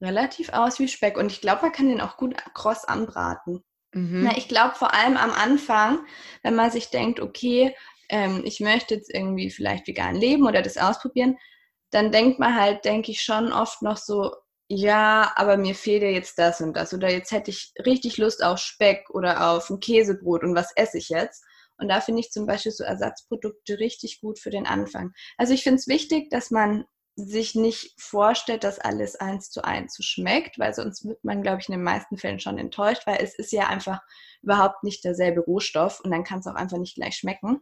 relativ aus wie Speck. Und ich glaube, man kann den auch gut kross anbraten. Mhm. Na, ich glaube vor allem am Anfang, wenn man sich denkt, okay, ähm, ich möchte jetzt irgendwie vielleicht vegan leben oder das ausprobieren, dann denkt man halt, denke ich schon oft noch so, ja, aber mir fehlt ja jetzt das und das oder jetzt hätte ich richtig Lust auf Speck oder auf ein Käsebrot und was esse ich jetzt? Und da finde ich zum Beispiel so Ersatzprodukte richtig gut für den Anfang. Also ich finde es wichtig, dass man sich nicht vorstellt, dass alles eins zu eins so schmeckt, weil sonst wird man, glaube ich, in den meisten Fällen schon enttäuscht, weil es ist ja einfach überhaupt nicht derselbe Rohstoff und dann kann es auch einfach nicht gleich schmecken.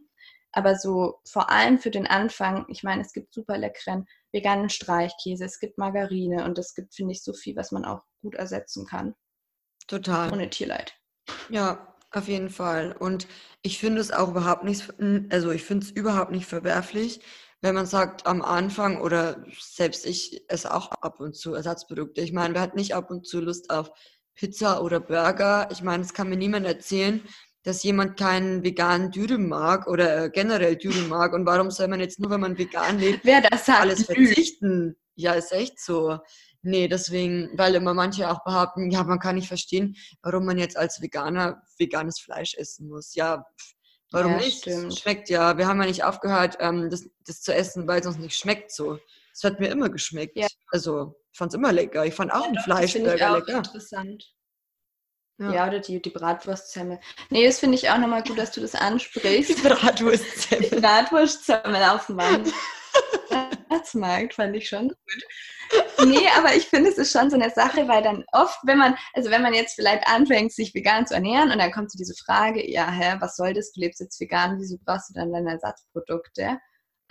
Aber so vor allem für den Anfang, ich meine, es gibt super leckeren veganen Streichkäse, es gibt Margarine und es gibt, finde ich, so viel, was man auch gut ersetzen kann. Total. Ohne Tierleid. Ja, auf jeden Fall. Und ich finde es auch überhaupt nicht, also ich finde es überhaupt nicht verwerflich, wenn man sagt, am Anfang oder selbst ich esse auch ab und zu Ersatzprodukte. Ich meine, wer hat nicht ab und zu Lust auf Pizza oder Burger? Ich meine, es kann mir niemand erzählen, dass jemand keinen veganen Dürüm mag oder äh, generell Dürüm mag. Und warum soll man jetzt nur, wenn man vegan lebt, wer das sagt, alles verzichten? Ja, ist echt so. Nee, deswegen, weil immer manche auch behaupten, ja, man kann nicht verstehen, warum man jetzt als Veganer veganes Fleisch essen muss. Ja, Warum ja, nicht? Stimmt. Schmeckt ja. Wir haben ja nicht aufgehört, ähm, das, das zu essen, weil es uns nicht schmeckt so. Es hat mir immer geschmeckt. Ja. Also, ich fand es immer lecker. Ich fand auch ja, ein Fleischburger lecker. interessant. Ja. ja, oder die, die Bratwurstsemmel. Nee, das finde ich auch nochmal gut, dass du das ansprichst. Die Bratwurstsemmel. Die Bratwurstsemmel auf dem Mann. Weihnachtsmarkt, fand ich schon gut. Nee, aber ich finde, es ist schon so eine Sache, weil dann oft, wenn man, also wenn man jetzt vielleicht anfängt, sich vegan zu ernähren und dann kommt so diese Frage, ja, hä, was soll das, du lebst jetzt vegan, wieso brauchst du dann deine Ersatzprodukte?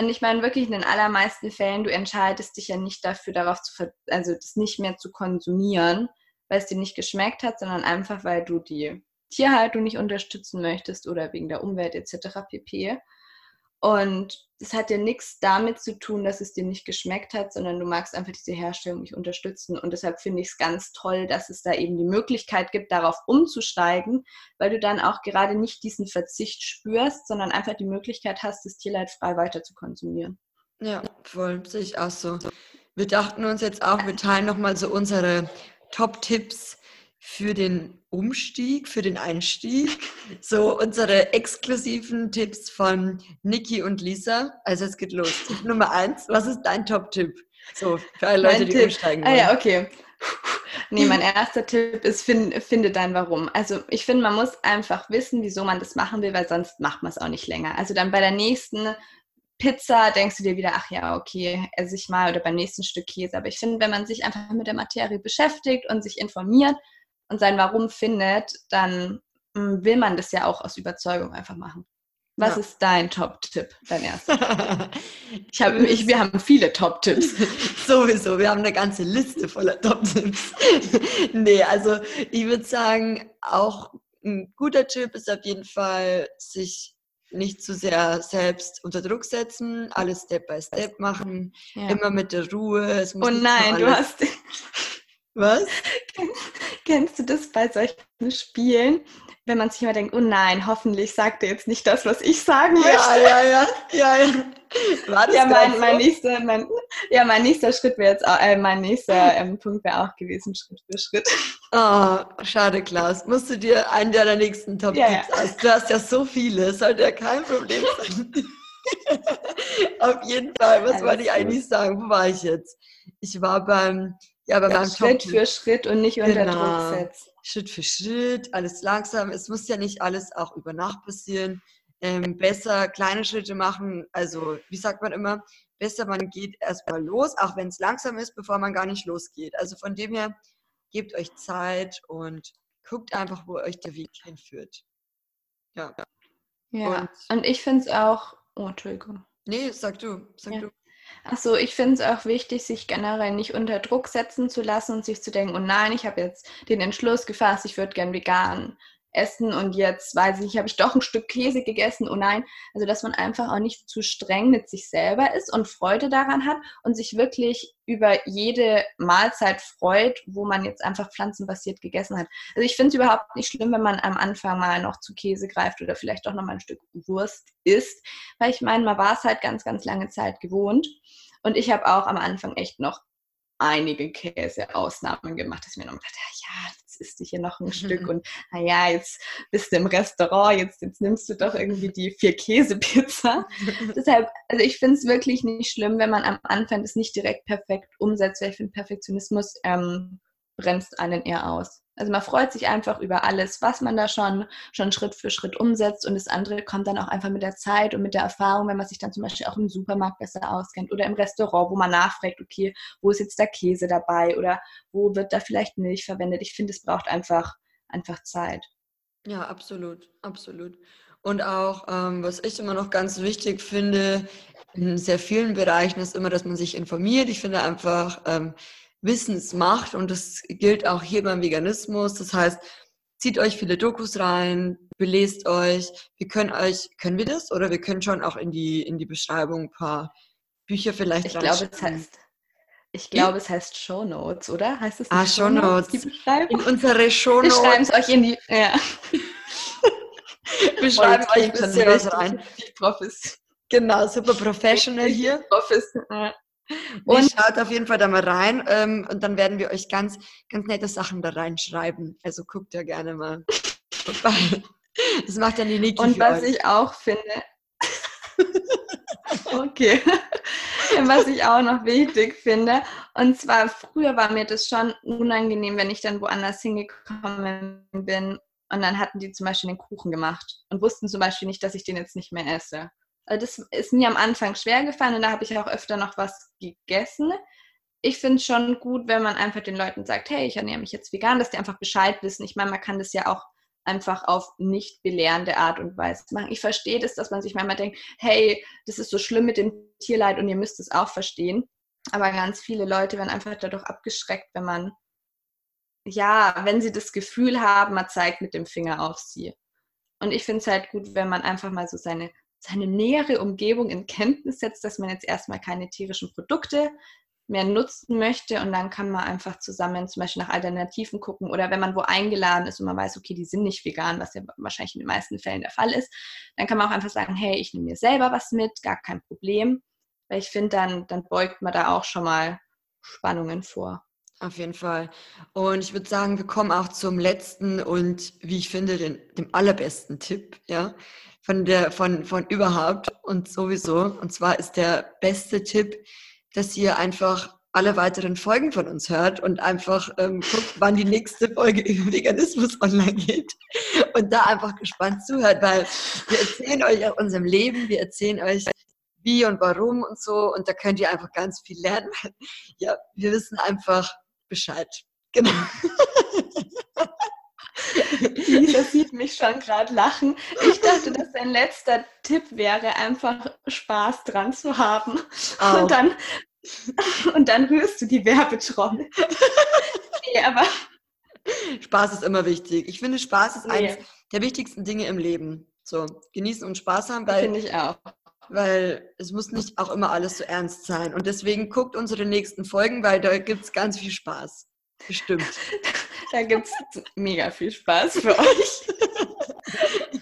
Und ich meine wirklich in den allermeisten Fällen, du entscheidest dich ja nicht dafür, darauf zu, also das nicht mehr zu konsumieren, weil es dir nicht geschmeckt hat, sondern einfach, weil du die Tierhaltung nicht unterstützen möchtest oder wegen der Umwelt etc. pp. Und das hat ja nichts damit zu tun, dass es dir nicht geschmeckt hat, sondern du magst einfach diese Herstellung nicht unterstützen. Und deshalb finde ich es ganz toll, dass es da eben die Möglichkeit gibt, darauf umzusteigen, weil du dann auch gerade nicht diesen Verzicht spürst, sondern einfach die Möglichkeit hast, das Tierleid frei weiter zu konsumieren. Ja, voll, sehe ich auch so. Wir dachten uns jetzt auch, wir teilen nochmal so unsere Top-Tipps für den Umstieg, für den Einstieg. So unsere exklusiven Tipps von Niki und Lisa. Also es geht los. Tipp Nummer eins, was ist dein Top-Tipp? So, für alle Leute, mein die Tipp. umsteigen wollen. Ah ja, okay. Nee, mein erster Tipp ist, find, finde dein Warum. Also ich finde, man muss einfach wissen, wieso man das machen will, weil sonst macht man es auch nicht länger. Also dann bei der nächsten Pizza denkst du dir wieder, ach ja, okay, esse ich mal oder beim nächsten Stück Käse. Aber ich finde, wenn man sich einfach mit der Materie beschäftigt und sich informiert, und sein Warum findet, dann mm, will man das ja auch aus Überzeugung einfach machen. Was ja. ist dein Top-Tipp, dein erster? ich hab, ich, wir haben viele Top-Tipps. Sowieso, wir haben eine ganze Liste voller Top-Tipps. nee, also ich würde sagen, auch ein guter Tipp ist auf jeden Fall, sich nicht zu sehr selbst unter Druck setzen, alles Step by Step machen, ja. immer mit der Ruhe. oh nein, du hast. Was? Kennst du das bei solchen Spielen, wenn man sich immer denkt, oh nein, hoffentlich sagt er jetzt nicht das, was ich sagen möchte? Ja, ja, ja, ja, ja. War das ja, mein, mein, nächster, mein, ja, mein nächster Schritt wäre jetzt, auch, äh, mein nächster ähm, Punkt wäre auch gewesen, Schritt für Schritt. Oh, schade, Klaus. Musst du dir einen deiner nächsten Top-Tipps ja, ja. Du hast ja so viele, sollte ja kein Problem sein. Auf jeden Fall, was wollte ich eigentlich sagen? Wo war ich jetzt? Ich war beim ja, aber ja, Schritt für Schritt und nicht unter genau. Druck setzt. Schritt für Schritt, alles langsam. Es muss ja nicht alles auch über Nacht passieren. Ähm, besser kleine Schritte machen. Also, wie sagt man immer, besser man geht erstmal los, auch wenn es langsam ist, bevor man gar nicht losgeht. Also von dem her, gebt euch Zeit und guckt einfach, wo euch der Weg hinführt. Ja. Ja, und, und ich finde es auch. Oh, Entschuldigung. Nee, sag du, sag ja. du. Achso, ich finde es auch wichtig, sich generell nicht unter Druck setzen zu lassen und sich zu denken, oh nein, ich habe jetzt den Entschluss gefasst, ich würde gern vegan essen und jetzt weiß ich habe ich doch ein Stück Käse gegessen, oh nein. Also, dass man einfach auch nicht zu streng mit sich selber ist und Freude daran hat und sich wirklich über jede Mahlzeit freut, wo man jetzt einfach pflanzenbasiert gegessen hat. Also, ich finde es überhaupt nicht schlimm, wenn man am Anfang mal noch zu Käse greift oder vielleicht doch noch mal ein Stück Wurst isst, weil ich meine, man war es halt ganz, ganz lange Zeit gewohnt. Und ich habe auch am Anfang echt noch einige Käseausnahmen gemacht, dass ich mir noch gedacht ja, jetzt isst du hier noch ein Stück und naja, jetzt bist du im Restaurant, jetzt, jetzt nimmst du doch irgendwie die vier Käsepizza. Deshalb, also ich finde es wirklich nicht schlimm, wenn man am Anfang das nicht direkt perfekt umsetzt, weil ich finde, Perfektionismus ähm, bremst einen eher aus. Also man freut sich einfach über alles, was man da schon, schon Schritt für Schritt umsetzt und das andere kommt dann auch einfach mit der Zeit und mit der Erfahrung, wenn man sich dann zum Beispiel auch im Supermarkt besser auskennt oder im Restaurant, wo man nachfragt, okay, wo ist jetzt der Käse dabei oder wo wird da vielleicht Milch verwendet. Ich finde, es braucht einfach, einfach Zeit. Ja, absolut, absolut. Und auch, ähm, was ich immer noch ganz wichtig finde, in sehr vielen Bereichen ist immer, dass man sich informiert. Ich finde einfach, ähm, Wissensmacht und das gilt auch hier beim Veganismus. Das heißt, zieht euch viele Dokus rein, belest euch. Wir können euch, können wir das? Oder wir können schon auch in die, in die Beschreibung ein paar Bücher vielleicht Ich glaube, es heißt, ich glaube, es heißt Show Notes, oder? Heißt es Ah, Show Notes. Die Beschreibung? In unsere Show Notes. Wir schreiben es euch in die, ja. wir schreiben euch ein bisschen was rein. Profis. Genau, super professional hier. Profis. Ja. Und schaut auf jeden Fall da mal rein ähm, und dann werden wir euch ganz, ganz nette Sachen da reinschreiben. Also guckt ja gerne mal vorbei. Das macht dann die Niki Und was euch. ich auch finde, okay, was ich auch noch wichtig finde, und zwar früher war mir das schon unangenehm, wenn ich dann woanders hingekommen bin und dann hatten die zum Beispiel den Kuchen gemacht und wussten zum Beispiel nicht, dass ich den jetzt nicht mehr esse das ist mir am Anfang schwer gefallen und da habe ich auch öfter noch was gegessen. Ich finde es schon gut, wenn man einfach den Leuten sagt, hey, ich ernähre mich jetzt vegan, dass die einfach Bescheid wissen. Ich meine, man kann das ja auch einfach auf nicht belehrende Art und Weise machen. Ich verstehe das, dass man sich manchmal denkt, hey, das ist so schlimm mit dem Tierleid und ihr müsst es auch verstehen. Aber ganz viele Leute werden einfach dadurch abgeschreckt, wenn man, ja, wenn sie das Gefühl haben, man zeigt mit dem Finger auf sie. Und ich finde es halt gut, wenn man einfach mal so seine, seine nähere Umgebung in Kenntnis setzt, dass man jetzt erstmal keine tierischen Produkte mehr nutzen möchte und dann kann man einfach zusammen zum Beispiel nach Alternativen gucken oder wenn man wo eingeladen ist und man weiß, okay, die sind nicht vegan, was ja wahrscheinlich in den meisten Fällen der Fall ist, dann kann man auch einfach sagen, hey, ich nehme mir selber was mit, gar kein Problem, weil ich finde, dann, dann beugt man da auch schon mal Spannungen vor. Auf jeden Fall. Und ich würde sagen, wir kommen auch zum letzten und wie ich finde, den, dem allerbesten Tipp, ja, von der, von, von überhaupt und sowieso. Und zwar ist der beste Tipp, dass ihr einfach alle weiteren Folgen von uns hört und einfach ähm, guckt, wann die nächste Folge über Veganismus online geht und da einfach gespannt zuhört, weil wir erzählen euch aus unserem Leben, wir erzählen euch wie und warum und so und da könnt ihr einfach ganz viel lernen, ja, wir wissen einfach Bescheid. Genau. Lisa sieht mich schon gerade lachen. Ich dachte, dass dein letzter Tipp wäre, einfach Spaß dran zu haben. Auch. Und dann, und dann rührst du die Werbetrommel. nee, aber Spaß ist immer wichtig. Ich finde, Spaß ist nee. eines der wichtigsten Dinge im Leben. So, genießen und Spaß haben, weil, finde ich auch. Weil es muss nicht auch immer alles so ernst sein. Und deswegen guckt unsere nächsten Folgen, weil da gibt es ganz viel Spaß. Bestimmt. Da gibt es mega viel Spaß für euch.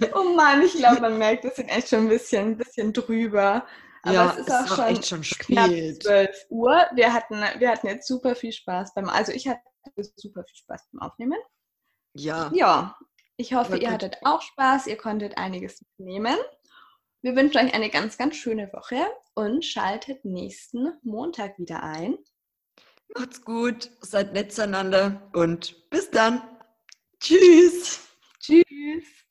oh Mann, ich glaube, man merkt, wir sind echt schon ein bisschen, ein bisschen drüber. Aber ja, es ist auch, schon, echt schon spät. 12 Uhr. Wir hatten, wir hatten jetzt super viel Spaß beim, also ich hatte super viel Spaß beim Aufnehmen. Ja. Ja, ich hoffe, ihr hattet auch Spaß, ihr konntet einiges nehmen. Wir wünschen euch eine ganz, ganz schöne Woche und schaltet nächsten Montag wieder ein. Macht's gut, seid nett zueinander und bis dann. Tschüss. Tschüss.